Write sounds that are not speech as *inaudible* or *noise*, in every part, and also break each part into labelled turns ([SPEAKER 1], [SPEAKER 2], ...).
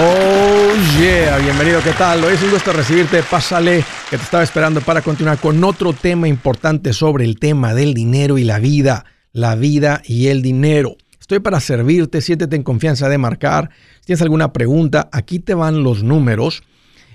[SPEAKER 1] Oh yeah, bienvenido, ¿qué tal? Hoy es un gusto recibirte, pásale que te estaba esperando para continuar con otro tema importante sobre el tema del dinero y la vida, la vida y el dinero. Estoy para servirte, siéntete en confianza de marcar. Si tienes alguna pregunta, aquí te van los números.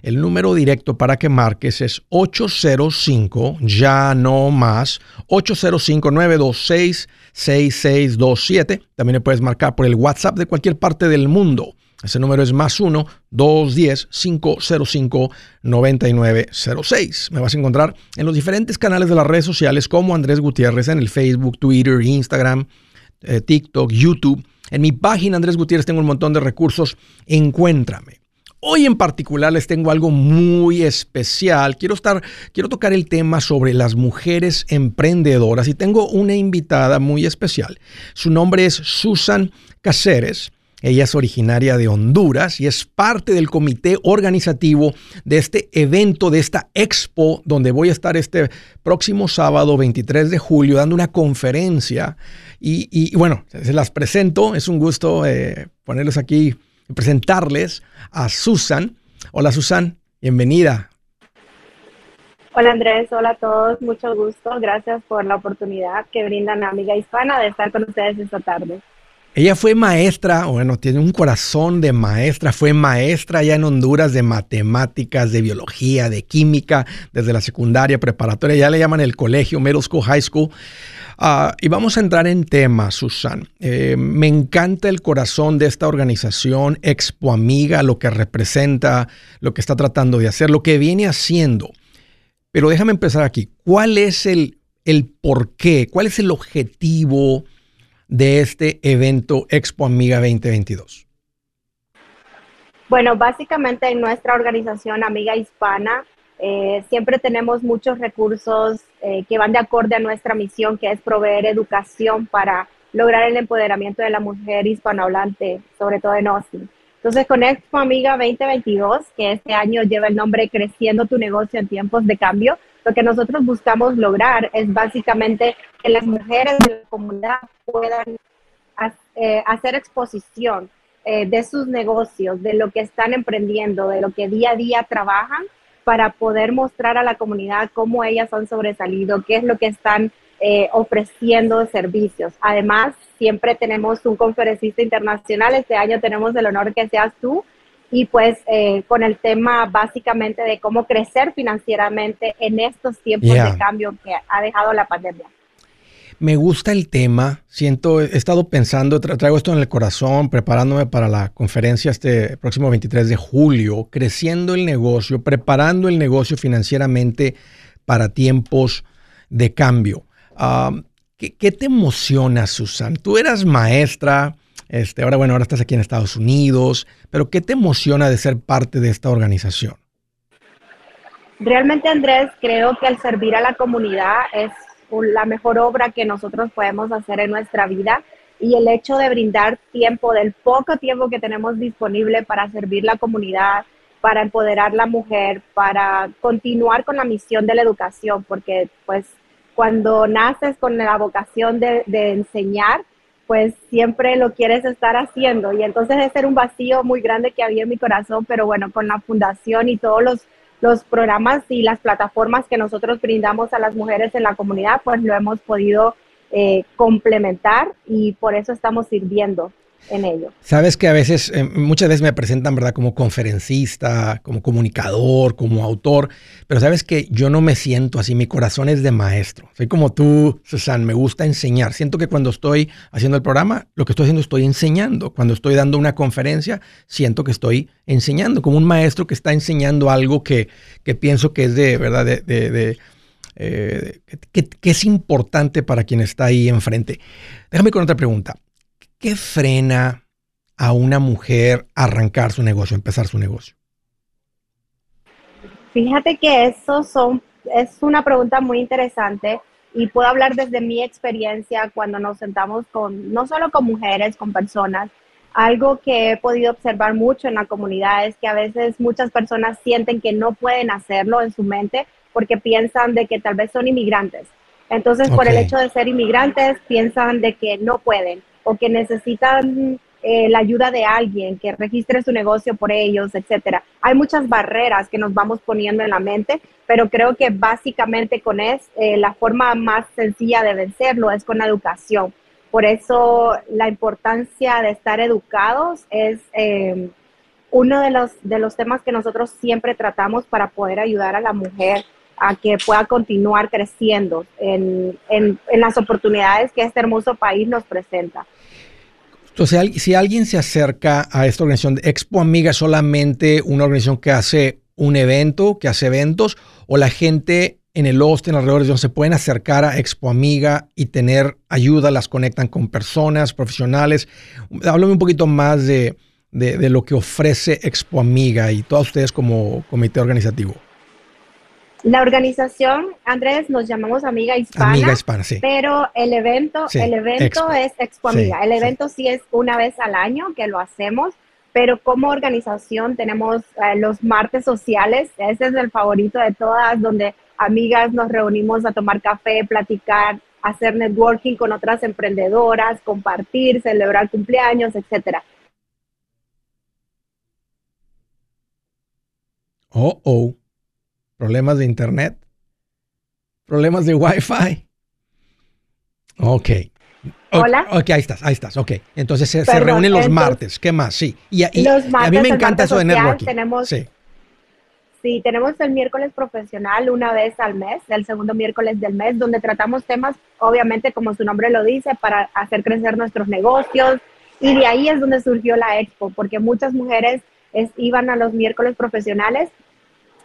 [SPEAKER 1] El número directo para que marques es 805, ya no más, 805-926-6627. También le puedes marcar por el WhatsApp de cualquier parte del mundo. Ese número es más 1-210-505-9906. Me vas a encontrar en los diferentes canales de las redes sociales como Andrés Gutiérrez en el Facebook, Twitter, Instagram, eh, TikTok, YouTube. En mi página Andrés Gutiérrez tengo un montón de recursos. Encuéntrame. Hoy en particular les tengo algo muy especial. Quiero estar, quiero tocar el tema sobre las mujeres emprendedoras y tengo una invitada muy especial. Su nombre es Susan Caceres. Ella es originaria de Honduras y es parte del comité organizativo de este evento, de esta expo, donde voy a estar este próximo sábado 23 de julio dando una conferencia. Y, bueno, se las presento. Es un gusto eh, ponerlos aquí y presentarles a Susan. Hola Susan, bienvenida.
[SPEAKER 2] Hola Andrés, hola a todos, mucho gusto. Gracias por la oportunidad que brindan a Amiga Hispana de estar con ustedes esta tarde.
[SPEAKER 1] Ella fue maestra, bueno, tiene un corazón de maestra, fue maestra allá en Honduras de matemáticas, de biología, de química, desde la secundaria, preparatoria, ya le llaman el colegio, Middle School, High School. Ah, y vamos a entrar en tema, Susan. Eh, me encanta el corazón de esta organización, Expo Amiga, lo que representa, lo que está tratando de hacer, lo que viene haciendo. Pero déjame empezar aquí. ¿Cuál es el, el por qué? ¿Cuál es el objetivo? De este evento Expo Amiga 2022?
[SPEAKER 2] Bueno, básicamente en nuestra organización Amiga Hispana eh, siempre tenemos muchos recursos eh, que van de acorde a nuestra misión, que es proveer educación para lograr el empoderamiento de la mujer hispanohablante, sobre todo en Austin. Entonces, con Expo Amiga 2022, que este año lleva el nombre Creciendo tu negocio en tiempos de cambio, lo que nosotros buscamos lograr es básicamente que las mujeres de la comunidad puedan eh, hacer exposición eh, de sus negocios, de lo que están emprendiendo, de lo que día a día trabajan, para poder mostrar a la comunidad cómo ellas han sobresalido, qué es lo que están eh, ofreciendo de servicios. Además, siempre tenemos un conferencista internacional. Este año tenemos el honor que seas tú y pues eh, con el tema básicamente de cómo crecer financieramente en estos tiempos de cambio que ha dejado la pandemia.
[SPEAKER 1] Me gusta el tema, siento, he estado pensando, traigo esto en el corazón, preparándome para la conferencia este próximo 23 de julio, creciendo el negocio, preparando el negocio financieramente para tiempos de cambio. Ah, ¿qué, ¿Qué te emociona, Susan? Tú eras maestra, este, ahora, bueno, ahora estás aquí en Estados Unidos, pero ¿qué te emociona de ser parte de esta organización?
[SPEAKER 2] Realmente, Andrés, creo que el servir a la comunidad es la mejor obra que nosotros podemos hacer en nuestra vida y el hecho de brindar tiempo, del poco tiempo que tenemos disponible para servir la comunidad, para empoderar la mujer, para continuar con la misión de la educación, porque pues cuando naces con la vocación de, de enseñar, pues siempre lo quieres estar haciendo. Y entonces ese era un vacío muy grande que había en mi corazón, pero bueno, con la fundación y todos los, los programas y las plataformas que nosotros brindamos a las mujeres en la comunidad, pues lo hemos podido eh, complementar y por eso estamos sirviendo en ello.
[SPEAKER 1] Sabes que a veces, eh, muchas veces me presentan, ¿verdad? Como conferencista, como comunicador, como autor, pero sabes que yo no me siento así, mi corazón es de maestro. Soy como tú, Susan, me gusta enseñar. Siento que cuando estoy haciendo el programa, lo que estoy haciendo estoy enseñando. Cuando estoy dando una conferencia, siento que estoy enseñando, como un maestro que está enseñando algo que, que pienso que es de, ¿verdad? De, de, eh, que, que es importante para quien está ahí enfrente. Déjame con otra pregunta. ¿Qué frena a una mujer arrancar su negocio, empezar su negocio?
[SPEAKER 2] Fíjate que eso son, es una pregunta muy interesante y puedo hablar desde mi experiencia cuando nos sentamos con, no solo con mujeres, con personas. Algo que he podido observar mucho en la comunidad es que a veces muchas personas sienten que no pueden hacerlo en su mente porque piensan de que tal vez son inmigrantes. Entonces, por el hecho de ser inmigrantes, piensan de que no pueden o que necesitan eh, la ayuda de alguien, que registre su negocio por ellos, etcétera. Hay muchas barreras que nos vamos poniendo en la mente, pero creo que básicamente con es eh, la forma más sencilla de vencerlo es con la educación. Por eso la importancia de estar educados es eh, uno de los, de los temas que nosotros siempre tratamos para poder ayudar a la mujer a que pueda continuar creciendo en, en, las oportunidades que este hermoso país nos presenta.
[SPEAKER 1] Entonces, si alguien se acerca a esta organización Expo Amiga, ¿es solamente una organización que hace un evento, que hace eventos, o la gente en el Austin, alrededor de se pueden acercar a Expo Amiga y tener ayuda, las conectan con personas profesionales. Háblame un poquito más de, de, lo que ofrece Expo Amiga y todos ustedes como comité organizativo.
[SPEAKER 2] La organización, Andrés, nos llamamos Amiga Hispana. Amiga Hispana, sí. Pero el evento, el evento es Expo Amiga. el evento sí. es una vez al año que lo hacemos, pero como organización tenemos eh, los martes sociales. Ese es el favorito de todas, donde amigas nos reunimos a tomar café, platicar, hacer networking con otras emprendedoras, compartir, celebrar cumpleaños, etcétera.
[SPEAKER 1] Oh, oh problemas de internet, problemas de Wi-Fi. Ok.
[SPEAKER 2] Hola.
[SPEAKER 1] Ok, ahí estás, ahí estás. Ok. Entonces se, reúnen los martes. ¿Qué más? Sí. Y, a mí me encanta eso de networking.
[SPEAKER 2] Tenemos, sí. sí, tenemos el miércoles profesional una vez al mes, el segundo miércoles del mes, donde tratamos temas, obviamente, como su nombre lo dice, para hacer crecer nuestros negocios. Y de ahí es donde surgió la expo, porque muchas mujeres iban a los miércoles profesionales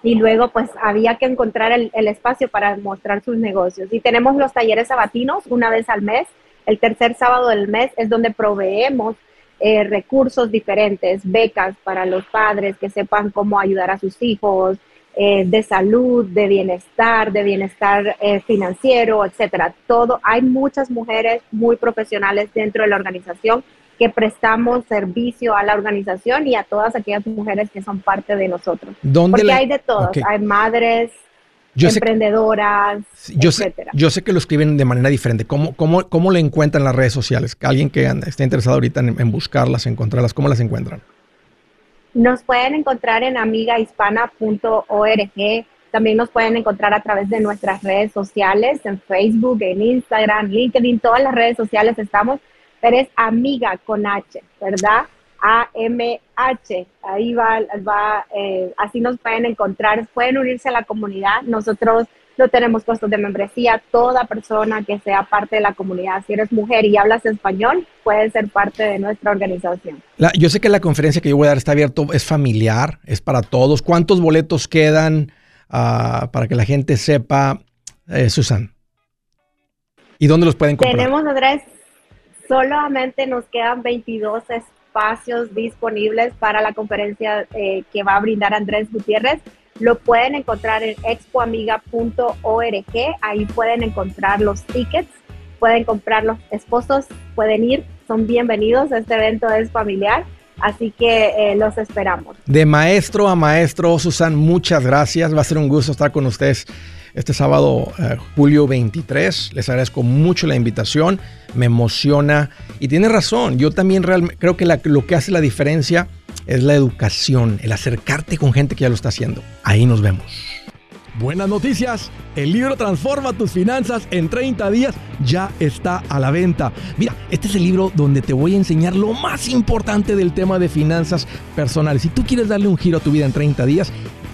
[SPEAKER 2] y luego pues había que encontrar el, espacio para mostrar sus negocios. Y tenemos los talleres sabatinos una vez al mes. El tercer sábado del mes es donde proveemos eh, recursos diferentes, becas para los padres que sepan cómo ayudar a sus hijos, eh, de salud, de bienestar, de bienestar eh, financiero, etcétera. Todo, hay muchas mujeres muy profesionales dentro de la organización que prestamos servicio a la organización y a todas aquellas mujeres que son parte de nosotros. Porque hay de todos, hay madres, emprendedoras,
[SPEAKER 1] yo etcétera. Sé, yo sé que lo escriben de manera diferente. ¿Cómo, cómo, cómo le encuentran en las redes sociales? Alguien que esté interesado ahorita en, buscarlas, encontrarlas, ¿cómo las encuentran?
[SPEAKER 2] Nos pueden encontrar en amigahispana.org. También nos pueden encontrar a través de nuestras redes sociales, en Facebook, en Instagram, LinkedIn, todas las redes sociales estamos pero es amiga con H, ¿verdad? A-M-H, ahí va, va eh, así nos pueden encontrar, pueden unirse a la comunidad, nosotros no tenemos costos de membresía, toda persona que sea parte de la comunidad, si eres mujer y hablas español, puedes ser parte de nuestra organización.
[SPEAKER 1] yo sé que la conferencia que yo voy a dar está abierto, es familiar, es para todos. ¿Cuántos boletos quedan uh, para que la gente sepa, eh, Susan? ¿Y dónde los pueden comprar?
[SPEAKER 2] Tenemos, Andrés, Solamente nos quedan 22 espacios disponibles para la conferencia eh, que va a brindar Andrés Gutiérrez. Lo pueden encontrar en expoamiga.org. Ahí pueden encontrar los tickets, pueden comprar los esposos, pueden ir, son bienvenidos. Este evento es familiar. Así que eh, los esperamos.
[SPEAKER 1] De maestro a maestro, Susan, muchas gracias. Va a ser un gusto estar con ustedes este sábado, eh, julio 23. Les agradezco mucho la invitación, me emociona y tiene razón. Yo también realmente creo que lo que hace la diferencia es la educación, el acercarte con gente que ya lo está haciendo. Ahí nos vemos. Buenas noticias, el libro Transforma tus finanzas en 30 días ya está a la venta. Mira, este es el libro donde te voy a enseñar lo más importante del tema de finanzas personales. Si tú quieres darle un giro a tu vida en 30 días,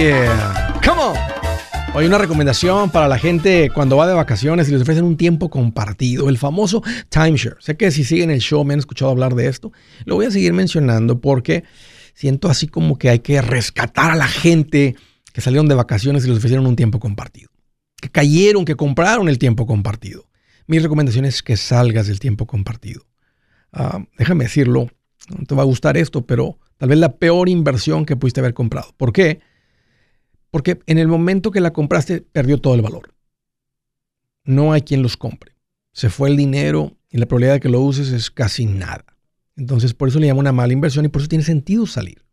[SPEAKER 1] Yeah. Come on. Hoy una recomendación para la gente cuando va de vacaciones y les ofrecen un tiempo compartido, el famoso timeshare. Sé que si siguen el show me han escuchado hablar de esto. Lo voy a seguir mencionando porque siento así como que hay que rescatar a la gente que salieron de vacaciones y les ofrecieron un tiempo compartido. Que cayeron, que compraron el tiempo compartido. Mi recomendación es que salgas del tiempo compartido. Ah, déjame decirlo, no te va a gustar esto, pero tal vez la peor inversión que pudiste haber comprado. ¿Por qué? Porque en el momento que la compraste perdió todo el valor. No hay quien los compre. Se fue el dinero y la probabilidad de que lo uses es casi nada. Entonces por eso le llamo una mala inversión y por eso tiene sentido salir.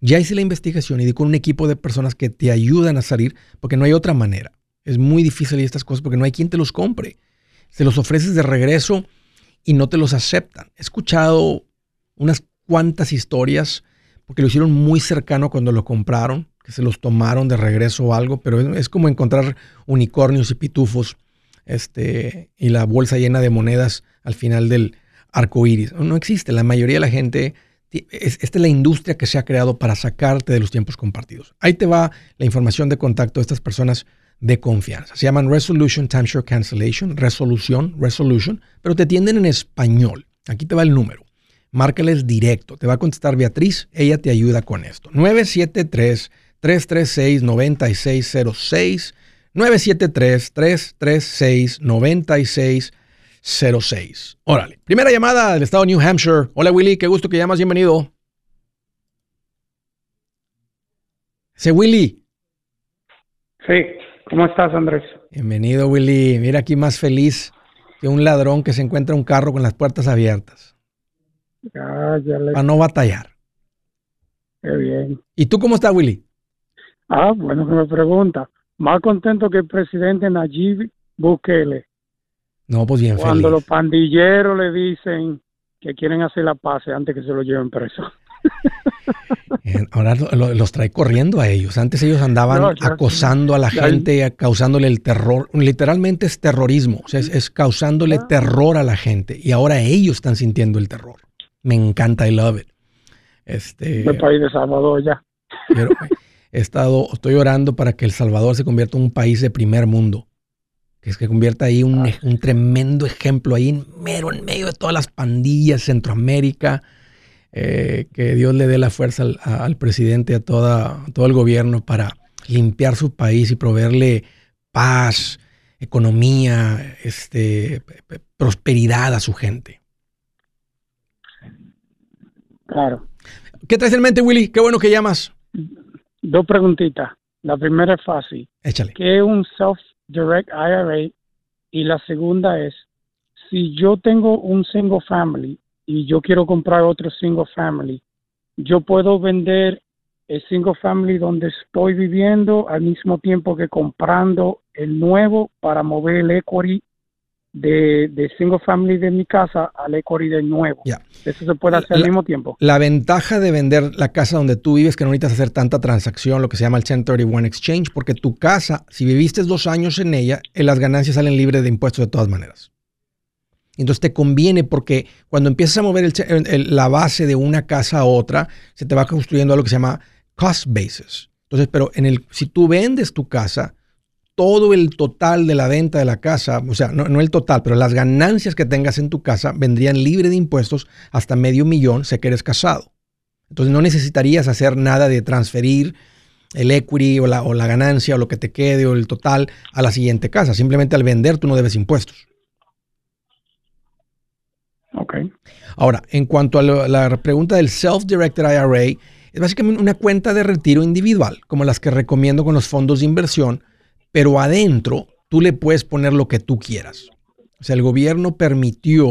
[SPEAKER 1] Ya hice la investigación y di con un equipo de personas que te ayudan a salir porque no hay otra manera. Es muy difícil y estas cosas porque no hay quien te los compre. Se los ofreces de regreso y no te los aceptan. He escuchado unas cuantas historias porque lo hicieron muy cercano cuando lo compraron, que se los tomaron de regreso o algo, pero es, como encontrar unicornios y pitufos este, y la bolsa llena de monedas al final del arco iris. No existe. La mayoría de la gente, esta es la industria que se ha creado para sacarte de los tiempos compartidos. Ahí te va la información de contacto de estas personas de confianza. Se llaman Resolution Timeshare Cancellation, resolución, resolution, pero te atienden en español. Aquí te va el número. Márcales directo. Te va a contestar Beatriz. Ella te ayuda con esto. 973-336-9606. 973-336-9606. Órale. Primera llamada del estado de New Hampshire. Hola Willy, qué gusto que llamas. Bienvenido. Ese Willy.
[SPEAKER 3] Sí. ¿Cómo estás, Andrés?
[SPEAKER 1] Bienvenido, Willy. Mira aquí más feliz que un ladrón que se encuentra un carro con las puertas abiertas.
[SPEAKER 3] Ah, ya le...
[SPEAKER 1] Para no batallar.
[SPEAKER 3] Qué bien.
[SPEAKER 1] ¿Y tú cómo estás, Willy?
[SPEAKER 3] Ah, bueno que me pregunta. Más contento que el presidente Nayib Bukele.
[SPEAKER 1] No, pues bien
[SPEAKER 3] Cuando los pandilleros le dicen que quieren hacer la paz antes que se lo lleven preso. *laughs*
[SPEAKER 1] Ahora los trae corriendo a ellos. Antes ellos andaban acosando a la gente, causándole el terror. Literalmente es terrorismo, o sea, es, causándole ah. terror a la gente. Y ahora ellos están sintiendo el terror. Me encanta, I love it. Este,
[SPEAKER 3] el país de Salvador ya.
[SPEAKER 1] He estado, estoy orando para que El Salvador se convierta en un país de primer mundo. Que se convierta ahí un, ah. un tremendo ejemplo ahí, mero en medio de todas las pandillas, Centroamérica eh, que Dios le dé la fuerza al, presidente, a, toda, todo el gobierno para limpiar su país y proveerle paz, economía, este, prosperidad a su gente.
[SPEAKER 3] Claro.
[SPEAKER 1] ¿Qué traes en mente, Willy? Qué bueno que llamas.
[SPEAKER 3] Dos preguntitas. La primera es fácil.
[SPEAKER 1] Échale.
[SPEAKER 3] ¿Qué es un self-direct IRA? Y la segunda es, si yo tengo un single family y yo quiero comprar otro single family, yo puedo vender el single family donde estoy viviendo al mismo tiempo que comprando el nuevo para mover el equity de, de single family de mi casa al equity del nuevo. Eso se puede hacer al mismo tiempo.
[SPEAKER 1] La ventaja de vender la casa donde tú vives que no necesitas hacer tanta transacción, lo que se llama el 1031 exchange, porque tu casa, si viviste dos años en ella, las ganancias salen libres de impuestos de todas maneras. Entonces te conviene porque cuando empiezas a mover la base de una casa a otra, se te va construyendo algo que se llama cost basis. Entonces, pero en el, si tú vendes tu casa, todo el total de la venta de la casa, o sea, no, el total, pero las ganancias que tengas en tu casa vendrían libre de impuestos hasta medio millón si que eres casado. Entonces no necesitarías hacer nada de transferir el equity o la, o la ganancia o lo que te quede o el total a la siguiente casa. Simplemente al vender tú no debes impuestos.
[SPEAKER 3] Ok.
[SPEAKER 1] Ahora, en cuanto a la pregunta del Self-Directed IRA, es básicamente una cuenta de retiro individual, como las que recomiendo con los fondos de inversión, pero adentro tú le puedes poner lo que tú quieras. O sea, el gobierno permitió,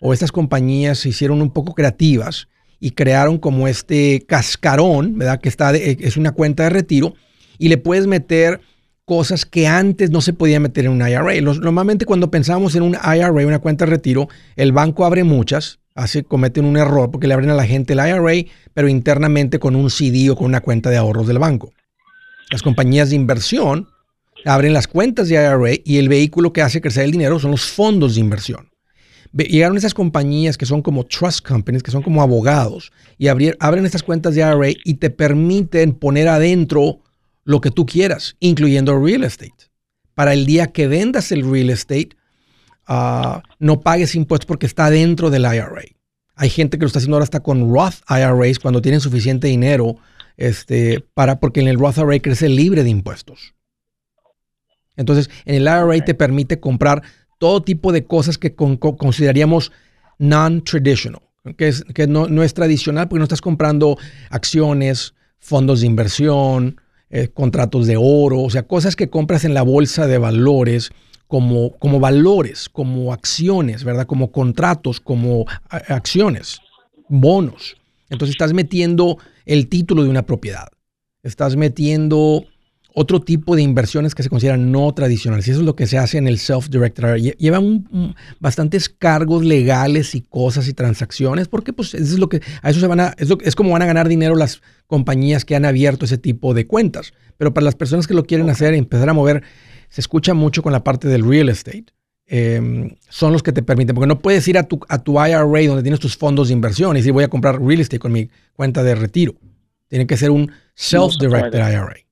[SPEAKER 1] o estas compañías se hicieron un poco creativas y crearon como este cascarón, ¿verdad? Que está es una cuenta de retiro y le puedes meter cosas que antes no se podía meter en un IRA. normalmente cuando pensamos en un IRA, una cuenta de retiro, el banco abre muchas, hace, cometen un error porque le abren a la gente el IRA, pero internamente con un CD o con una cuenta de ahorros del banco. Las compañías de inversión abren las cuentas de IRA y el vehículo que hace crecer el dinero son los fondos de inversión. Llegaron esas compañías que son como trust companies, que son como abogados, y abren estas cuentas de IRA y te permiten poner adentro lo que tú quieras, incluyendo real estate. Para el día que vendas el real estate, ah, no pagues impuestos porque está dentro del IRA. Hay gente que lo está haciendo ahora hasta con Roth IRAs cuando tienen suficiente dinero, este, para, porque en el Roth IRA crece libre de impuestos. Entonces, en el IRA te permite comprar todo tipo de cosas que consideraríamos non-traditional, que, es, que no, no, es tradicional porque no estás comprando acciones, fondos de inversión, eh, contratos de oro, o sea, cosas que compras en la bolsa de valores como, como valores, como acciones, ¿verdad? Como contratos, como acciones, bonos. Entonces estás metiendo el título de una propiedad. Estás metiendo otro tipo de inversiones que se consideran no tradicionales. Y eso es lo que se hace en el self-directed Llevan bastantes cargos legales y cosas y transacciones, porque pues eso es lo que, a eso se van a, es, es, como van a ganar dinero las compañías que han abierto ese tipo de cuentas. Pero para las personas que lo quieren hacer y empezar a mover, se escucha mucho con la parte del real estate. Em, son los que te permiten, porque no puedes ir a tu, a tu IRA donde tienes tus fondos de inversión y decir voy a comprar real estate con mi cuenta de retiro. Tiene que ser un self-directed IRA.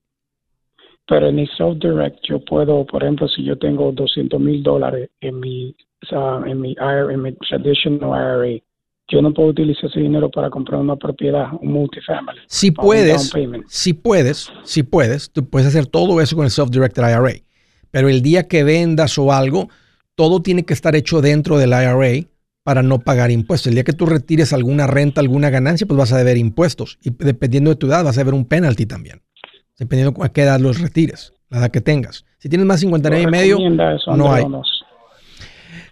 [SPEAKER 3] Pero en mi self-direct yo puedo, por ejemplo, si yo tengo 200 mil dólares en mi, en mi, en mi traditional IRA, yo no puedo utilizar ese dinero para comprar una propiedad, un multifamily.
[SPEAKER 1] Si puedes, si puedes, si puedes, tú puedes hacer todo eso con el self-directed IRA. Pero el día que vendas o algo, todo tiene que estar hecho dentro del IRA para no pagar impuestos. El día que tú retires alguna renta, alguna ganancia, pues vas a deber impuestos. Y dependiendo de tu edad, vas a deber un penalty también dependiendo a qué edad los retires, la edad que tengas. Si tienes más 59 y medio, no hay.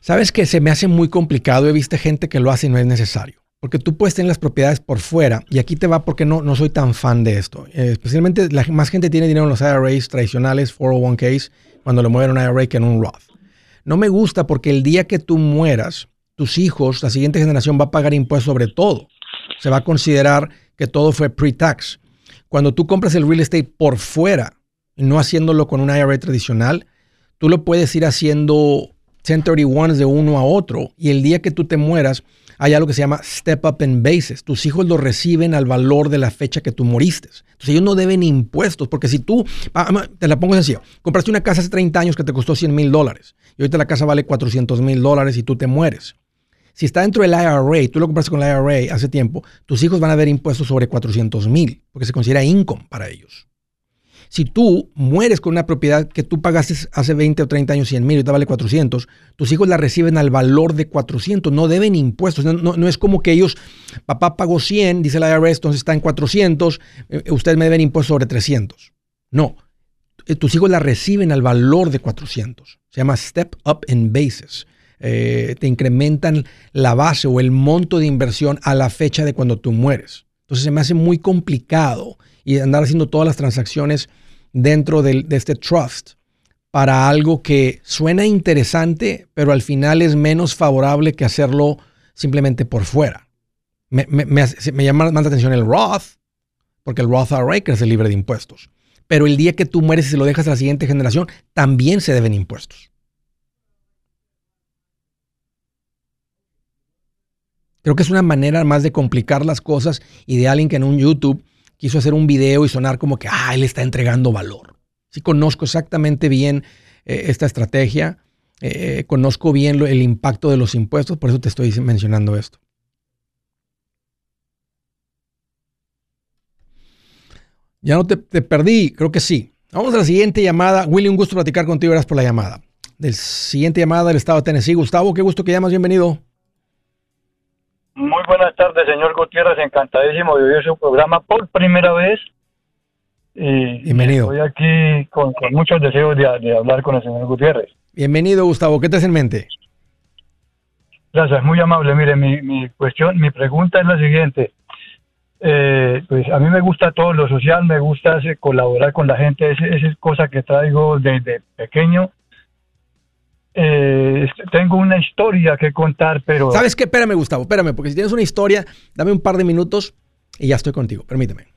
[SPEAKER 1] Sabes que se me hace muy complicado. He visto gente que lo hace y no es necesario. Porque tú puedes tener las propiedades por fuera. Y aquí te va porque no, no soy tan fan de esto. Eh, especialmente la más gente tiene dinero en los IRAs tradicionales, 401ks, cuando le mueven un IRA que en un Roth. No me gusta porque el día que tú mueras, tus hijos, la siguiente generación va a pagar impuestos sobre todo. Se va a considerar que todo fue pre-tax. Cuando tú compras el real estate por fuera, no haciéndolo con un IRA tradicional, tú lo puedes ir haciendo 1031 de uno a otro y el día que tú te mueras, hay algo que se llama step up in basis. Tus hijos lo reciben al valor de la fecha que tú moriste. Entonces ellos no deben impuestos, porque si tú, te la pongo sencillo, compraste una casa hace 30 años que te costó 100 mil dólares y ahorita la casa vale 400 mil dólares y tú te mueres. Si está dentro del IRA, tú lo compraste con el IRA hace tiempo, tus hijos van a ver impuestos sobre 400 mil, porque se considera income para ellos. Si tú mueres con una propiedad que tú pagaste hace 20 o 30 años 100 mil y te vale 400, tus hijos la reciben al valor de 400, no deben impuestos. No, es como que ellos, papá pagó 100, dice el IRS, entonces está en 400, eh, ustedes me deben impuestos sobre 300. No, eh, tus hijos la reciben al valor de 400. Se llama Step Up in Basis. Eh, te incrementan la base o el monto de inversión a la fecha de cuando tú mueres. Entonces se me hace muy complicado y andar haciendo todas las transacciones dentro de, este trust para algo que suena interesante, pero al final es menos favorable que hacerlo simplemente por fuera. Me, llama más la atención el Roth, porque el Roth IRA es libre de impuestos. Pero el día que tú mueres y se lo dejas a la siguiente generación, también se deben impuestos. Creo que es una manera más de complicar las cosas y de alguien que en un YouTube quiso hacer un video y sonar como que, ah, él está entregando valor. Sí conozco exactamente bien eh, esta estrategia, eh, conozco bien el impacto de los impuestos, por eso te estoy mencionando esto. Ya no te, perdí, creo que sí. Vamos a la siguiente llamada. Willy, un gusto platicar contigo, gracias por la llamada. Del siguiente llamada del estado de Tennessee. Gustavo, qué gusto que llamas, bienvenido.
[SPEAKER 4] Muy buenas tardes, señor Gutiérrez. Encantadísimo de oír su programa por primera vez.
[SPEAKER 1] Bienvenido.
[SPEAKER 4] Estoy aquí con, muchos deseos de, hablar con el señor Gutiérrez.
[SPEAKER 1] Bienvenido, Gustavo. ¿Qué te hace en mente?
[SPEAKER 4] Gracias, muy amable. Mire, mi, cuestión, mi pregunta es la siguiente. Eh, pues a mí me gusta todo lo social, me gusta colaborar con la gente, esa es cosa que traigo desde pequeño eh, tengo una historia que contar, pero...
[SPEAKER 1] ¿Sabes qué? Espérame, Gustavo, espérame, porque si tienes una historia, dame un par de minutos y ya estoy contigo. Permíteme.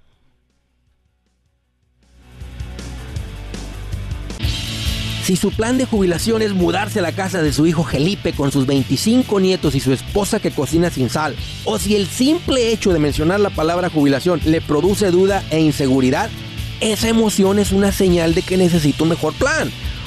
[SPEAKER 5] Si su plan de jubilación es mudarse a la casa de su hijo Felipe con sus 25 nietos y su esposa que cocina sin sal, o si el simple hecho de mencionar la palabra jubilación le produce duda e inseguridad, esa emoción es una señal de que necesita un mejor plan.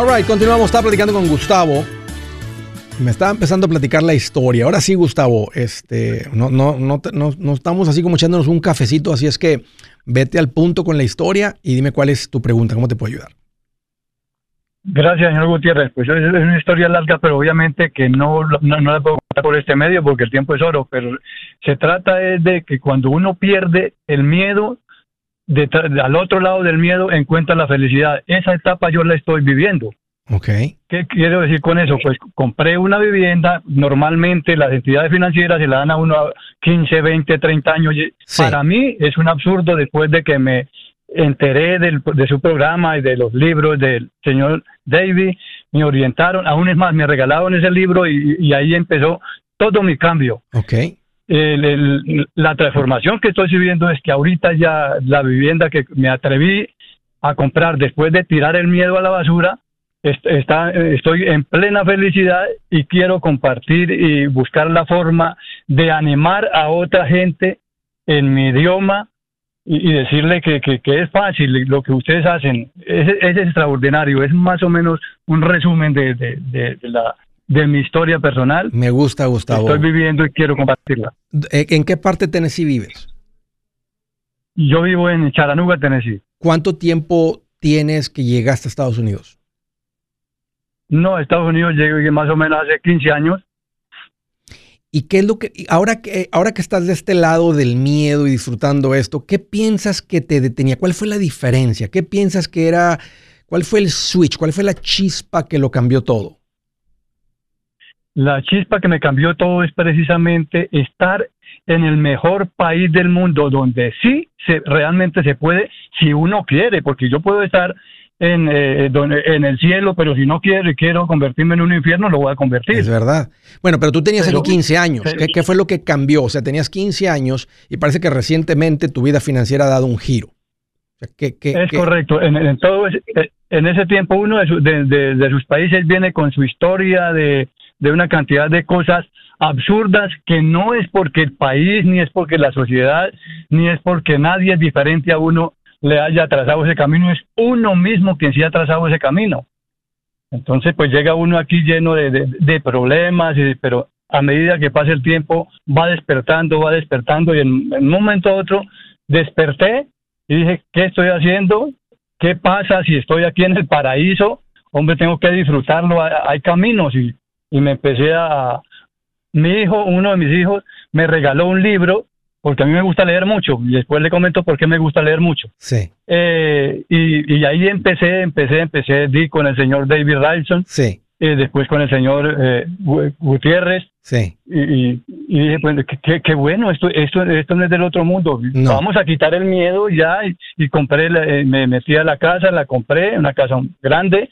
[SPEAKER 1] Alright, continuamos. Estaba platicando con Gustavo. Me estaba empezando a platicar la historia. Ahora sí, Gustavo, este, no, no, no, no, estamos así como echándonos un cafecito, así es que vete al punto con la historia y dime cuál es tu pregunta, cómo te puedo ayudar.
[SPEAKER 4] Gracias, señor Gutiérrez. Pues es una historia larga, pero obviamente que no, no, la puedo contar por este medio porque el tiempo es oro. Pero se trata de que cuando uno pierde el miedo, al otro lado del miedo encuentra la felicidad. Esa etapa yo la estoy viviendo.
[SPEAKER 1] Okay.
[SPEAKER 4] ¿Qué quiero decir con eso? Pues compré una vivienda, normalmente las entidades financieras se la dan a uno a 15, 20, 30 años. Para mí es un absurdo después de que me enteré de su programa y de los libros del señor David, me orientaron, aún es más, me regalaron ese libro y, y ahí empezó todo mi cambio.
[SPEAKER 1] Okay
[SPEAKER 4] la transformación que estoy viviendo es que ahorita ya la vivienda que me atreví a comprar después de tirar el miedo a la basura, está, estoy en plena felicidad y quiero compartir y buscar la forma de animar a otra gente en mi idioma y, decirle que, es fácil lo que ustedes hacen. Es, es, extraordinario, es más o menos un resumen de, de la de mi historia personal.
[SPEAKER 1] Me gusta, Gustavo.
[SPEAKER 4] Estoy viviendo y quiero compartirla.
[SPEAKER 1] Eh, ¿En qué parte de Tennessee vives?
[SPEAKER 4] Yo vivo en Chattanooga, Tennessee.
[SPEAKER 1] ¿Cuánto tiempo tienes que llegaste a Estados Unidos?
[SPEAKER 4] No, a Estados Unidos llegué más o menos hace 15 años.
[SPEAKER 1] ¿Y qué es lo que, ahora que, ahora que estás de este lado del miedo y disfrutando esto, qué piensas que te detenía? ¿Cuál fue la diferencia? ¿Qué piensas que era, cuál fue el switch? ¿Cuál fue la chispa que lo cambió todo?
[SPEAKER 4] La chispa que me cambió todo es precisamente estar en el mejor país del mundo donde sí se, realmente se puede, si uno quiere, porque yo puedo estar en, eh, en el cielo, pero si no quiero y quiero convertirme en un infierno, lo voy a convertir.
[SPEAKER 1] Es verdad. Bueno, pero tú tenías aquí 15 años. ¿Qué, fue lo que cambió? O sea, tenías 15 años y parece que recientemente tu vida financiera ha dado un giro.
[SPEAKER 4] es correcto. En, todo ese, en ese tiempo uno de sus países viene con su historia de de una cantidad de cosas absurdas que no es porque el país, ni es porque la sociedad, ni es porque nadie es diferente a uno le haya trazado ese camino, es uno mismo quien sí ha trazado ese camino. Entonces, pues llega uno aquí lleno de, problemas, pero a medida que pasa el tiempo va despertando, va despertando y en, un momento u otro desperté y dije, ¿qué estoy haciendo? ¿qué pasa si estoy aquí en el paraíso? Hombre, tengo que disfrutarlo, hay caminos y, y me empecé a... Mi hijo, uno de mis hijos, me regaló un libro porque a mí me gusta leer mucho y después le comento por qué me gusta leer mucho.
[SPEAKER 1] Sí,
[SPEAKER 4] Eh, y, y ahí empecé, empecé, empecé, di con el señor David Ralston,
[SPEAKER 1] sí,
[SPEAKER 4] eh, después con el señor eh, Gu- Gutiérrez,
[SPEAKER 1] sí.
[SPEAKER 4] y, y- y dije, pues, qué, qué- qué bueno, esto, esto, esto no es del otro mundo.
[SPEAKER 1] No.
[SPEAKER 4] Vamos a quitar el miedo ya, y, y compré, la- eh, me metí a la casa, la compré, una casa grande,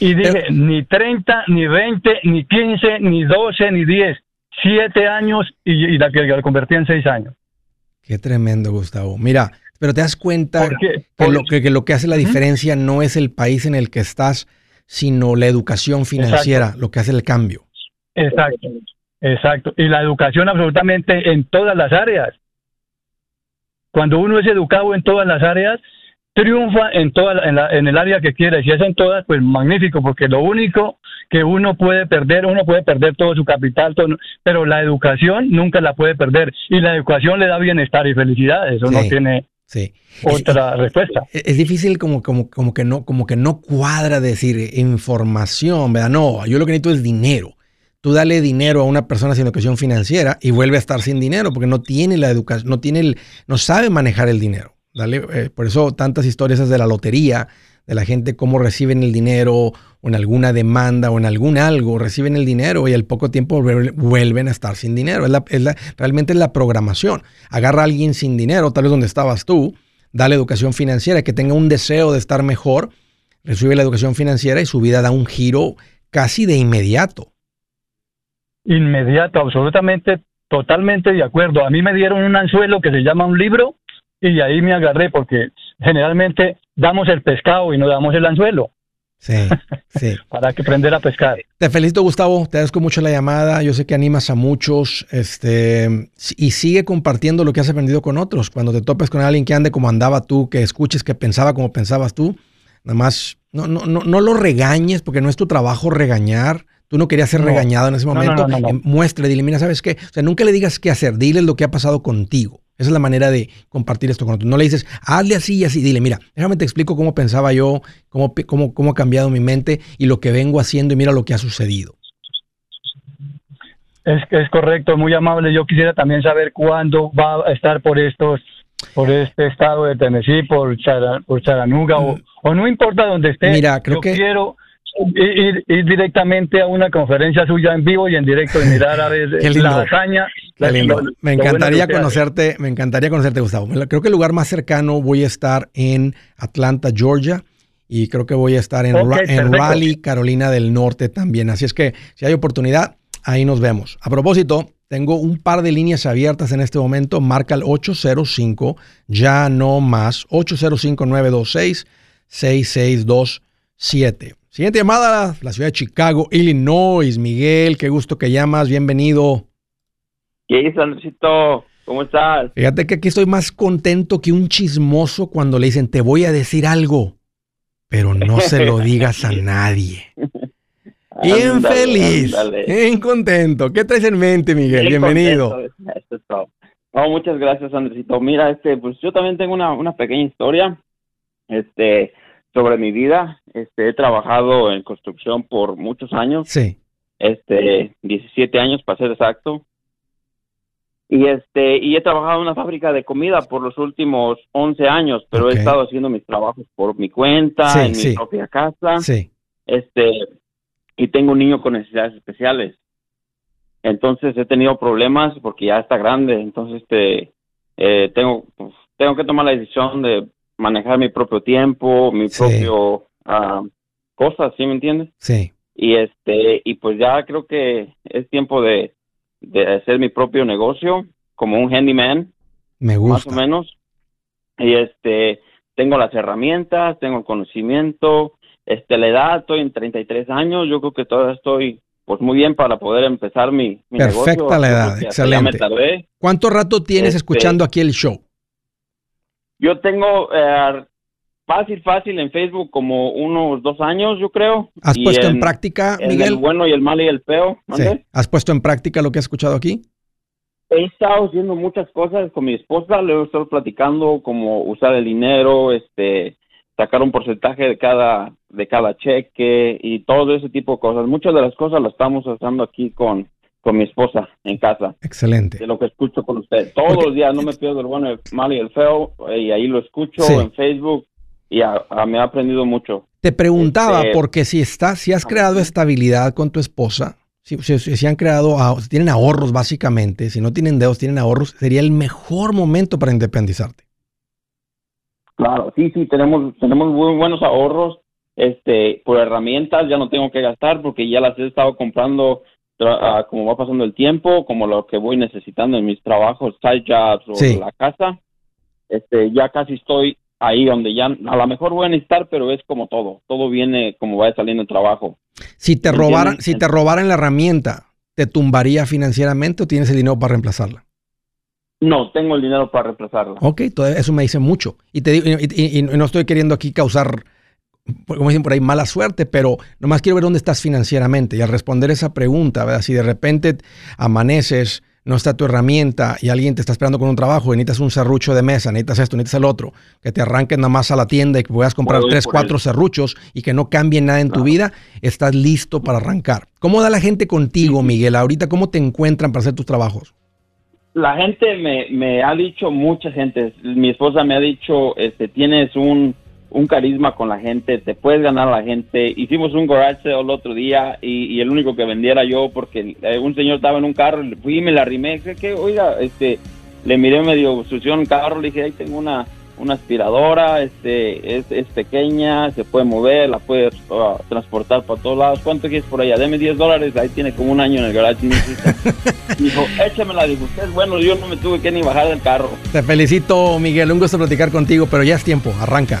[SPEAKER 4] y dije, ni 30, ni 20, ni 15, ni 12, ni 10, siete años, y, y la que la convertí en seis años.
[SPEAKER 1] Qué tremendo, Gustavo. Mira, pero te das cuenta que lo que, que lo que hace la diferencia no es el país en el que estás, sino la educación financiera, lo que hace el cambio.
[SPEAKER 4] Exacto, exacto. Y la educación absolutamente en todas las áreas. Cuando uno es educado en todas las áreas, triunfa en, toda, la- en, la- en el área que quiera. Si es en todas, pues magnífico, porque lo único que uno puede perder, uno puede perder todo su capital, todo- pero la educación nunca la puede perder. Y la educación le da bienestar y felicidad. Eso no tiene
[SPEAKER 1] Sí.
[SPEAKER 4] otra respuesta.
[SPEAKER 1] Es, es difícil como, como, como que no, como que no cuadra decir información, ¿verdad? No, yo lo que necesito es dinero. Tú dale dinero a una persona sin educación financiera y vuelve a estar sin dinero porque no tiene la educación, no tiene el, no sabe manejar el dinero. Dale, eh, por eso tantas historias de la lotería, de la gente cómo reciben el dinero o en alguna demanda o en algún algo, reciben el dinero y al poco tiempo vuel- vuelven a estar sin dinero. Es la- realmente es la programación. Agarra a alguien sin dinero, tal vez donde estabas tú, dale educación financiera, que tenga un deseo de estar mejor, recibe la educación financiera y su vida da un giro casi de inmediato.
[SPEAKER 4] Inmediato, absolutamente, totalmente de acuerdo. A mí me dieron un anzuelo que se llama un libro y ahí me agarré porque generalmente damos el pescado y no damos el anzuelo
[SPEAKER 1] Sí, *laughs* sí.
[SPEAKER 4] para que aprender a pescar.
[SPEAKER 1] Te felicito, Gustavo. Te agradezco mucho la llamada. Yo sé que animas a muchos. Este, y sigue compartiendo lo que has aprendido con otros. Cuando te topes con alguien que ande como andaba tú, que escuches que pensaba como pensabas tú, nada más no, no, no, no lo regañes porque no es tu trabajo regañar. Tú no querías ser
[SPEAKER 4] No.
[SPEAKER 1] regañado en ese momento.
[SPEAKER 4] no, no, no.
[SPEAKER 1] Eh, Muestre, dile, mira, ¿sabes qué? O sea, nunca le digas qué hacer. Dile lo que ha pasado contigo. Esa es la manera de compartir esto con otros. No le dices, hazle así y así. Dile, mira, déjame te explico cómo pensaba yo, cómo, cómo, cómo ha cambiado mi mente y lo que vengo haciendo y mira lo que ha sucedido.
[SPEAKER 4] Es, es correcto, muy amable. Yo quisiera también saber cuándo va a estar por estos, por este estado de Tennessee, por, Chara- por Chattanooga o, o no importa dónde esté.
[SPEAKER 1] Mm. Mira, creo
[SPEAKER 4] Yo
[SPEAKER 1] que-
[SPEAKER 4] quiero ir, ir- ir directamente a una conferencia suya en vivo y en directo y mirar a ver *laughs*
[SPEAKER 1] Qué lindo.
[SPEAKER 4] la hazaña.
[SPEAKER 1] Qué lindo.
[SPEAKER 4] lo-
[SPEAKER 1] Me
[SPEAKER 4] bueno
[SPEAKER 1] encantaría conocerte, me encantaría conocerte, Gustavo. Creo que el lugar más cercano voy a estar en Atlanta, Georgia, y creo que voy a estar en, en. Raleigh, Carolina del Norte también. Así es que si hay oportunidad, ahí nos vemos. A propósito, tengo un par de líneas abiertas en este momento. Marca el 805, ya no más, 805-926-6627. Siguiente llamada, la ciudad de Chicago, Illinois. Miguel, qué gusto que llamas, bienvenido.
[SPEAKER 6] ¿Qué Andresito? ¿Cómo estás?
[SPEAKER 1] Fíjate que aquí estoy más contento que un chismoso cuando le dicen, te voy a decir algo, pero no se lo *laughs* digas a nadie. *laughs* Bien feliz, bien contento. ¿Qué traes en mente, Miguel?
[SPEAKER 6] Bien
[SPEAKER 1] Bienvenido.
[SPEAKER 6] eso es todo. No, muchas gracias, Andresito. Mira, este, pues yo también tengo una, una pequeña historia, este, sobre mi vida. Este, he trabajado en construcción por muchos años,
[SPEAKER 1] Sí,
[SPEAKER 6] este, 17 años para ser exacto. Y este, y he trabajado en una fábrica de comida por los últimos 11 años, pero he estado haciendo mis trabajos por mi cuenta,
[SPEAKER 1] Sí,
[SPEAKER 6] en
[SPEAKER 1] sí.
[SPEAKER 6] mi propia casa.
[SPEAKER 1] sí,
[SPEAKER 6] este y tengo un niño con necesidades especiales entonces he tenido problemas porque ya está grande entonces este eh, tengo pues, tengo que tomar la decisión de manejar mi propio tiempo mi
[SPEAKER 1] Sí.
[SPEAKER 6] propio ah, cosas ¿sí me entiendes?
[SPEAKER 1] sí.
[SPEAKER 6] y este y pues ya creo que es tiempo de de hacer mi propio negocio como un handyman
[SPEAKER 1] Me
[SPEAKER 6] más o
[SPEAKER 1] gusta.
[SPEAKER 6] menos. Y este, tengo las herramientas, tengo el conocimiento, este, la edad, estoy en 33 años, yo creo que todavía estoy pues muy bien para poder empezar mi, mi negocio.
[SPEAKER 1] Perfecta la edad, excelente.
[SPEAKER 6] me.
[SPEAKER 1] ¿Cuánto rato tienes
[SPEAKER 6] Este-
[SPEAKER 1] escuchando aquí el show?
[SPEAKER 6] Yo tengo eh, fácil, fácil en Facebook como unos dos años, yo creo.
[SPEAKER 1] ¿Has
[SPEAKER 6] Y
[SPEAKER 1] puesto en, práctica,
[SPEAKER 6] en
[SPEAKER 1] Miguel?
[SPEAKER 6] el bueno y el malo y el feo.
[SPEAKER 1] ¿Has puesto en práctica lo que has escuchado aquí?
[SPEAKER 6] He estado haciendo muchas cosas con mi esposa, le he estado platicando como usar el dinero, este, sacar un porcentaje de cada de cada cheque y todo ese tipo de cosas. Muchas de las cosas las estamos haciendo aquí con, con mi esposa en casa.
[SPEAKER 1] Excelente.
[SPEAKER 6] De lo que escucho con usted. Todos los días no me pierdo el bueno, el mal y el feo y ahí lo escucho
[SPEAKER 1] Sí.
[SPEAKER 6] en Facebook y a- a- me ha aprendido mucho.
[SPEAKER 1] Te preguntaba,
[SPEAKER 6] Este-
[SPEAKER 1] porque si estás, si has creado estabilidad con tu esposa, si, si- si han creado, si tienen ahorros básicamente, si no tienen deudas, tienen ahorros, sería el mejor momento para independizarte.
[SPEAKER 6] Claro, sí, sí, tenemos, tenemos muy buenos ahorros, este, por herramientas ya no tengo que gastar porque ya las he estado comprando ah, como va pasando el tiempo, como lo que voy necesitando en mis trabajos, side jobs o
[SPEAKER 1] Sí.
[SPEAKER 6] la casa, este, ya casi estoy ahí donde ya a lo mejor voy a necesitar, pero es como todo, todo viene como vaya saliendo el trabajo.
[SPEAKER 1] Si te
[SPEAKER 6] ¿Entiendes?
[SPEAKER 1] robaran, si te robaran la herramienta, ¿te tumbaría financieramente o tienes el dinero para reemplazarla?
[SPEAKER 6] No, tengo el dinero para reemplazarla.
[SPEAKER 1] Ok, todo eso me dice mucho. Y te digo, y, y- y no estoy queriendo aquí causar, como dicen por ahí, mala suerte, pero nomás quiero ver dónde estás financieramente. Y al responder esa pregunta, ¿verdad? si de repente amaneces, no está tu herramienta y alguien te está esperando con un trabajo y necesitas un serrucho de mesa, necesitas esto, necesitas el otro, que te arranques nada más a la tienda y que puedas comprar tres, cuatro serruchos y que no cambie nada en tu vida, estás listo para arrancar. ¿Cómo da la gente contigo, Miguel? Ahorita, ¿cómo te encuentran para hacer tus trabajos?
[SPEAKER 6] La gente me, me ha dicho, mucha gente, mi esposa me ha dicho, este, tienes un, un carisma con la gente, te puedes ganar a la gente. Hicimos un garage sale el otro día y, y el único que vendiera yo porque eh, un señor estaba en un carro, le fui y me la arrimé, que, que, oiga, este, le miré medio sucio en un carro, le dije, ahí tengo una, una aspiradora, este, es, es pequeña, se puede mover, la puede ah, transportar para todos lados. ¿Cuánto quieres por allá? Deme 10 dólares, ahí tiene como un año en el garage. *laughs* Dijo, échamela, dijo, usted es bueno, yo no me tuve que ni bajar del carro.
[SPEAKER 1] Te felicito, Miguel. Un gusto platicar contigo, pero ya es tiempo. Arranca.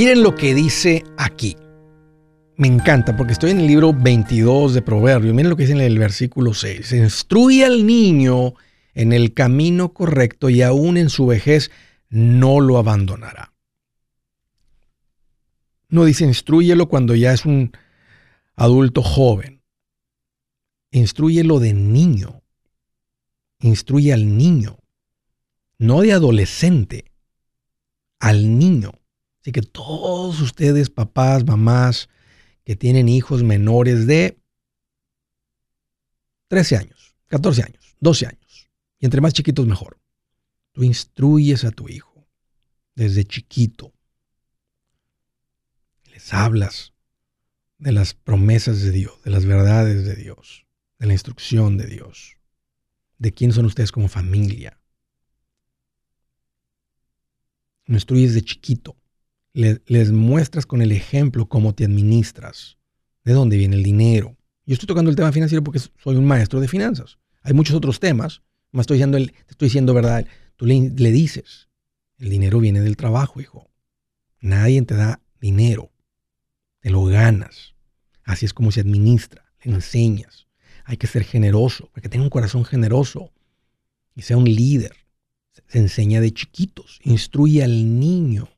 [SPEAKER 1] Miren lo que dice aquí. Me encanta porque estoy en el libro 22 de Proverbios. Miren lo que dice en el versículo 6. Instruye al niño en el camino correcto y aún en su vejez no lo abandonará. No dice instruyelo cuando ya es un adulto joven. Instruyelo de niño. Instruye al niño. No de adolescente. Al niño. Así que todos ustedes, papás, mamás, que tienen hijos menores de 13 años, 14 años, 12 años, y entre más chiquitos mejor, tú instruyes a tu hijo desde chiquito. Les hablas de las promesas de Dios, de las verdades de Dios, de la instrucción de Dios, de quién son ustedes como familia. Lo instruyes de chiquito le- les muestras con el ejemplo cómo te administras, de dónde viene el dinero. Yo estoy tocando el tema financiero porque soy un maestro de finanzas. Hay muchos otros temas, me estoy diciendo, te estoy diciendo verdad. Tú le, dices, el dinero viene del trabajo, hijo. Nadie te da dinero, te lo ganas. Así es como se administra, le enseñas. Hay que ser generoso, que tenga un corazón generoso y sea un líder. Se enseña de chiquitos, instruye al niño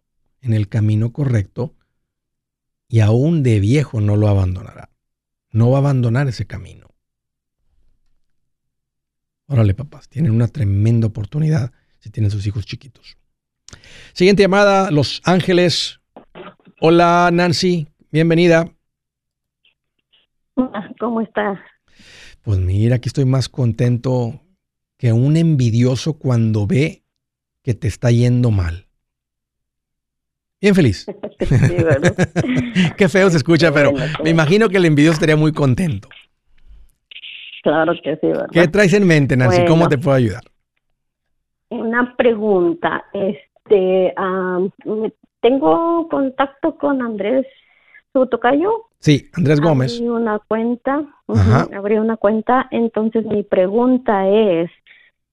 [SPEAKER 1] en el camino correcto y aún de viejo no lo abandonará. No va a abandonar ese camino. Órale, papás, tienen una tremenda oportunidad si tienen sus hijos chiquitos. Siguiente llamada, Los Ángeles. Hola, Nancy, bienvenida.
[SPEAKER 7] ¿Cómo está?
[SPEAKER 1] Pues mira, aquí estoy más contento que un envidioso cuando ve que te está yendo mal. Bien feliz. *laughs* *laughs* Qué feo se escucha, pero me imagino que el envidioso estaría muy contento.
[SPEAKER 7] Claro que sí, ¿verdad?
[SPEAKER 1] ¿Qué traes en mente, Nancy? ¿Cómo te puedo ayudar?
[SPEAKER 7] Una pregunta. Este, tengo contacto con Andrés su tocayo.
[SPEAKER 1] Sí, Andrés Gómez.
[SPEAKER 7] Abrí una cuenta, abrí una cuenta. Entonces mi pregunta es,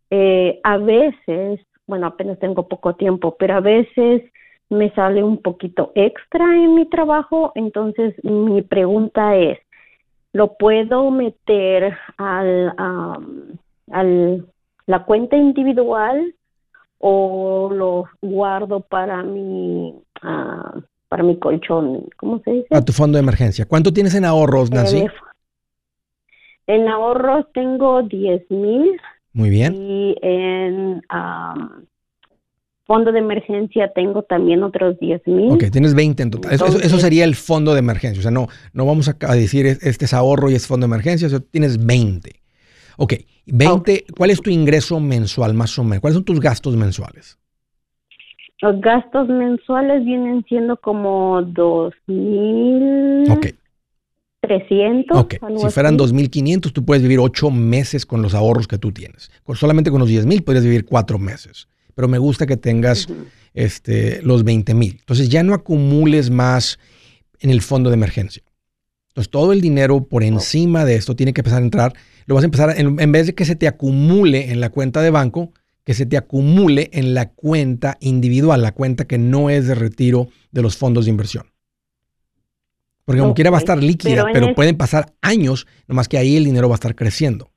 [SPEAKER 7] eh, a veces, bueno, apenas tengo poco tiempo, pero a veces me sale un poquito extra en mi trabajo. Entonces mi pregunta es, ¿lo puedo meter al, al la cuenta individual o lo guardo para mi uh, para mi colchón, ¿cómo se dice?
[SPEAKER 1] A tu fondo de emergencia. ¿Cuánto tienes en ahorros, Nancy?
[SPEAKER 7] en ahorros tengo 10 mil.
[SPEAKER 1] Muy bien.
[SPEAKER 7] Y en fondo de emergencia tengo también otros 10 mil.
[SPEAKER 1] Ok, tienes 20 en total. eso, sería el fondo de emergencia. O sea, no, no vamos a, decir este es ahorro y es fondo de emergencia, o sea, tienes 20. Ok, 20, ¿cuál es tu ingreso mensual más o menos? ¿Cuáles son tus gastos mensuales?
[SPEAKER 7] Los gastos mensuales vienen siendo como dos mil.
[SPEAKER 1] Ok.
[SPEAKER 7] 300.
[SPEAKER 1] Ok, si fueran 2.500, tú puedes vivir ocho meses con los ahorros que tú tienes. Solamente con los 10.000 podrías vivir cuatro meses. Pero me gusta que tengas este, los 20.000. Entonces ya no acumules más en el fondo de emergencia. Entonces todo el dinero por encima de esto tiene que empezar a entrar. Lo vas a empezar, en vez de que se te acumule en la cuenta de banco, que se te acumule en la cuenta individual, la cuenta que no es de retiro de los fondos de inversión. Porque como quiera va a estar líquida, pero, pueden pasar años, nomás que ahí el dinero va a estar creciendo.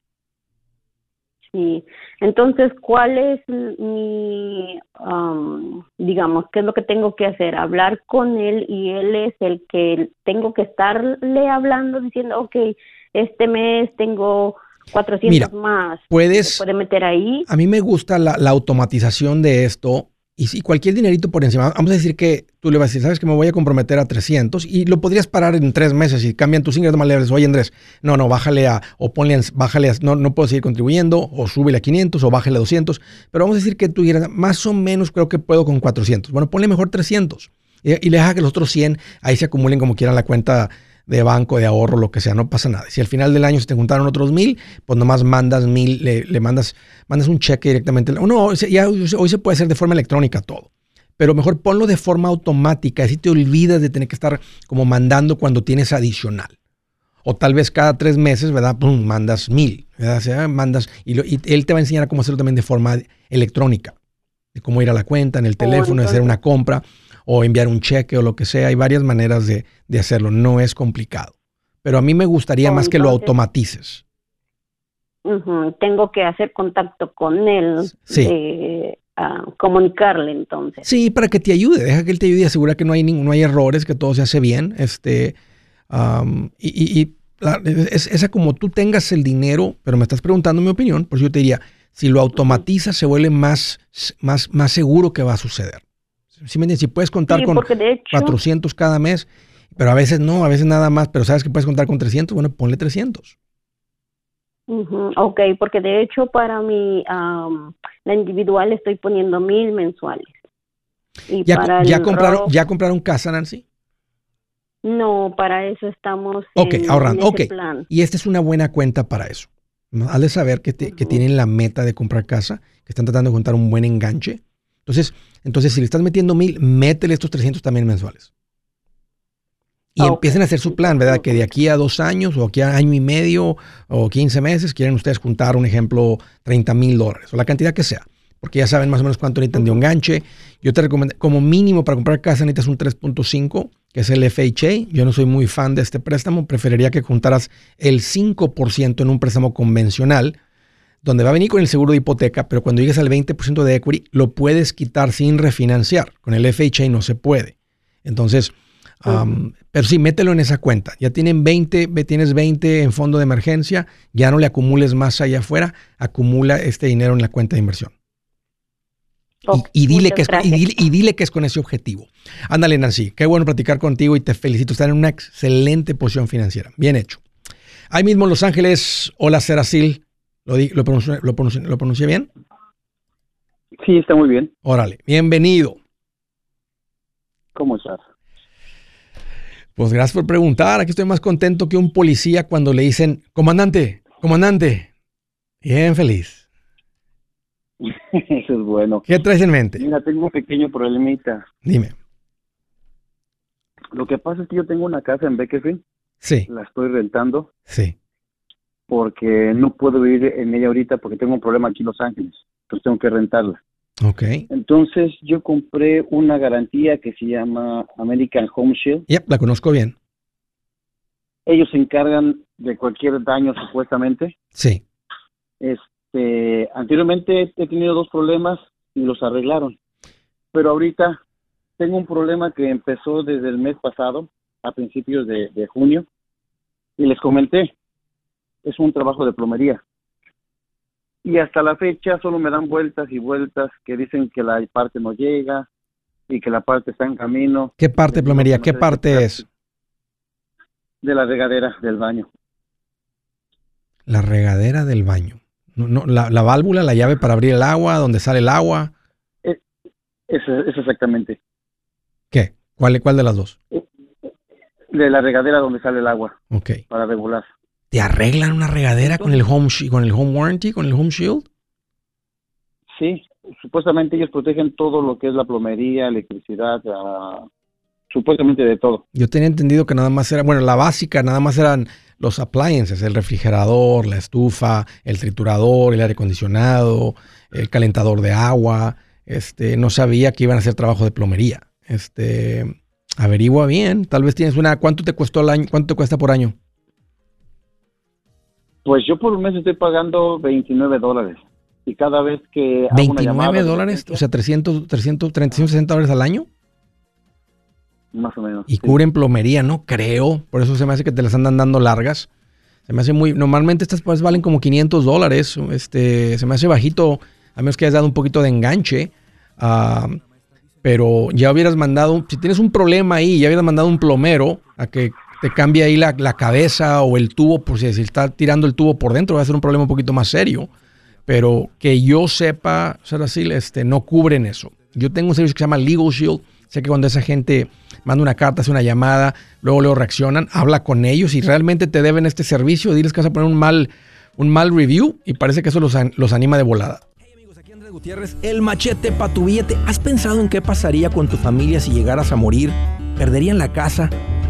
[SPEAKER 7] Sí, entonces, ¿cuál es mi, um, digamos, qué es lo que tengo que hacer? Hablar con él y él es el que tengo que estarle hablando diciendo, ok, este mes tengo 400 más.
[SPEAKER 1] Puedes.
[SPEAKER 7] puede meter ahí.
[SPEAKER 1] A mí me gusta la, automatización de esto. Y si cualquier dinerito por encima, vamos a decir que tú le vas a decir, sabes que me voy a comprometer a 300 y lo podrías parar en tres meses y cambian tus ingresos más leves. Oye, Andrés, no, no, bájale a, o ponle, bájale a, no, no puedo seguir contribuyendo, o súbele a 500 o bájale a 200. Pero vamos a decir que tú dijeras, más o menos creo que puedo con 400. Bueno, ponle mejor 300 y, y le deja que los otros 100 ahí se acumulen como quieran la cuenta de banco, de ahorro, lo que sea, no pasa nada. Si al final del año se te juntaron otros mil, pues nomás mandas mil, le, mandas, mandas un cheque directamente. No, ya hoy se puede hacer de forma electrónica todo. Pero mejor ponlo de forma automática, así te olvidas de tener que estar como mandando cuando tienes adicional. O tal vez cada tres meses, ¿verdad? Pum, mandas mil, ¿verdad? O sea, mandas, y, y, él te va a enseñar a cómo hacerlo también de forma electrónica. De cómo ir a la cuenta, en el oh, teléfono, hacer una compra o enviar un cheque o lo que sea. Hay varias maneras de, hacerlo, no es complicado. Pero a mí me gustaría más que lo automatices.
[SPEAKER 7] Tengo que hacer contacto con él.
[SPEAKER 1] Sí.
[SPEAKER 7] comunicarle entonces.
[SPEAKER 1] Sí, para que te ayude, deja que él te ayude y asegura que no hay, no hay errores, que todo se hace bien. Este, y, y, es, esa como tú tengas el dinero, pero me estás preguntando mi opinión, por eso yo te diría, si lo automatizas se vuelve más, más, más seguro que va a suceder. Si puedes contar con 400 cada mes, pero a veces no, a veces nada más, pero sabes que puedes contar con 300, bueno, ponle 300.
[SPEAKER 7] Ok, porque de hecho para mi, la individual estoy poniendo mil mensuales.
[SPEAKER 1] ¿Ya, ya, compraron, ¿Ya compraron casa, Nancy?
[SPEAKER 7] No, para eso estamos
[SPEAKER 1] Ok, ahorrando. Ok, y esta es una buena cuenta para eso. Hazle saber que, que tienen la meta de comprar casa, que están tratando de juntar un buen enganche entonces, entonces si le estás metiendo mil, métele estos 300 también mensuales. Y empiecen a hacer su plan, ¿verdad? Que de aquí a dos años o aquí a año y medio o 15 meses quieren ustedes juntar, un ejemplo, 30 mil dólares o la cantidad que sea. Porque ya saben más o menos cuánto necesitan de un ganche. Yo te recomiendo, como mínimo para comprar casa necesitas un 3.5, que es el FHA. Yo no soy muy fan de este préstamo. Preferiría que juntaras el 5% en un préstamo convencional donde va a venir con el seguro de hipoteca, pero cuando llegues al 20% de equity, lo puedes quitar sin refinanciar. Con el FHA no se puede. Entonces, pero sí, mételo en esa cuenta. Ya tienen 20, tienes 20 en fondo de emergencia, ya no le acumules más allá afuera, acumula este dinero en la cuenta de inversión. y, dile que es, y, dile, que es con ese objetivo. Ándale, Nancy, qué bueno platicar contigo y te felicito. Estás en una excelente posición financiera. Bien hecho. Ahí mismo en Los Ángeles, hola Seracil. ¿Lo, lo, pronuncié, lo, ¿Lo pronuncié bien?
[SPEAKER 8] Sí, está muy bien.
[SPEAKER 1] Órale, bienvenido.
[SPEAKER 8] ¿Cómo estás?
[SPEAKER 1] Pues gracias por preguntar. Aquí estoy más contento que un policía cuando le dicen, comandante, comandante. Bien feliz. *laughs*
[SPEAKER 8] Eso es bueno.
[SPEAKER 1] ¿Qué traes en mente?
[SPEAKER 8] Mira, tengo un pequeño problemita.
[SPEAKER 1] Dime.
[SPEAKER 8] Lo que pasa es que yo tengo una casa en Bakersfield.
[SPEAKER 1] Sí.
[SPEAKER 8] La estoy rentando.
[SPEAKER 1] Sí.
[SPEAKER 8] Porque no puedo vivir en ella ahorita porque tengo un problema aquí en Los Ángeles. Entonces tengo que rentarla.
[SPEAKER 1] Ok.
[SPEAKER 8] Entonces yo compré una garantía que se llama American Home Shield.
[SPEAKER 1] Yep, la conozco bien.
[SPEAKER 8] Ellos se encargan de cualquier daño supuestamente.
[SPEAKER 1] Sí.
[SPEAKER 8] Este, anteriormente he tenido dos problemas y los arreglaron. Pero ahorita tengo un problema que empezó desde el mes pasado, a principios de, de junio, y les comenté, es un trabajo de plomería y hasta la fecha solo me dan vueltas y vueltas que dicen que la parte no llega y que la parte está en camino.
[SPEAKER 1] ¿Qué parte de plomería? ¿Qué parte es?
[SPEAKER 8] De la regadera del baño.
[SPEAKER 1] La regadera del baño. No, no, la, la, válvula, la llave para abrir el agua, donde sale el agua.
[SPEAKER 8] Es, es, es exactamente.
[SPEAKER 1] ¿Qué? ¿Cuál, ¿Cuál de las dos?
[SPEAKER 8] De la regadera donde sale el agua.
[SPEAKER 1] Ok.
[SPEAKER 8] Para regular.
[SPEAKER 1] ¿Te arreglan una regadera con el home con el home warranty, con el home shield?
[SPEAKER 8] Sí, supuestamente ellos protegen todo lo que es la plomería, electricidad, uh, supuestamente de todo.
[SPEAKER 1] Yo tenía entendido que nada más era, bueno, la básica nada más eran los appliances, el refrigerador, la estufa, el triturador, el aire acondicionado, el calentador de agua. Este, no sabía que iban a hacer trabajo de plomería. Este, averigua bien, tal vez tienes una, ¿cuánto te costó el año? ¿Cuánto te cuesta por año?
[SPEAKER 8] Pues yo por un mes estoy pagando 29 dólares. Y cada vez que...
[SPEAKER 1] Hago 29 una dólares, o sea, 300, 300, 360 dólares al año.
[SPEAKER 8] Más o menos.
[SPEAKER 1] Y sí. cubren plomería, no creo. Por eso se me hace que te las andan dando largas. Se me hace muy... Normalmente estas pues valen como 500 dólares. Este, se me hace bajito, a menos que hayas dado un poquito de enganche. Uh, pero ya hubieras mandado... Si tienes un problema ahí, ya hubieras mandado un plomero a que te cambia ahí la, cabeza o el tubo, por si, está tirando el tubo por dentro, va a ser un problema un poquito más serio. Pero que yo sepa, así, este, no cubren eso. Yo tengo un servicio que se llama Legal Shield. Sé que cuando esa gente manda una carta, hace una llamada, luego luego reaccionan, habla con ellos y realmente te deben este servicio, diles que vas a poner un mal, un mal review y parece que eso los, los anima de volada.
[SPEAKER 5] Gutiérrez, el machete para tu billete. ¿Has pensado en qué pasaría con tu familia si llegaras a morir? ¿Perderían la casa?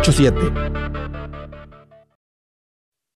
[SPEAKER 5] 87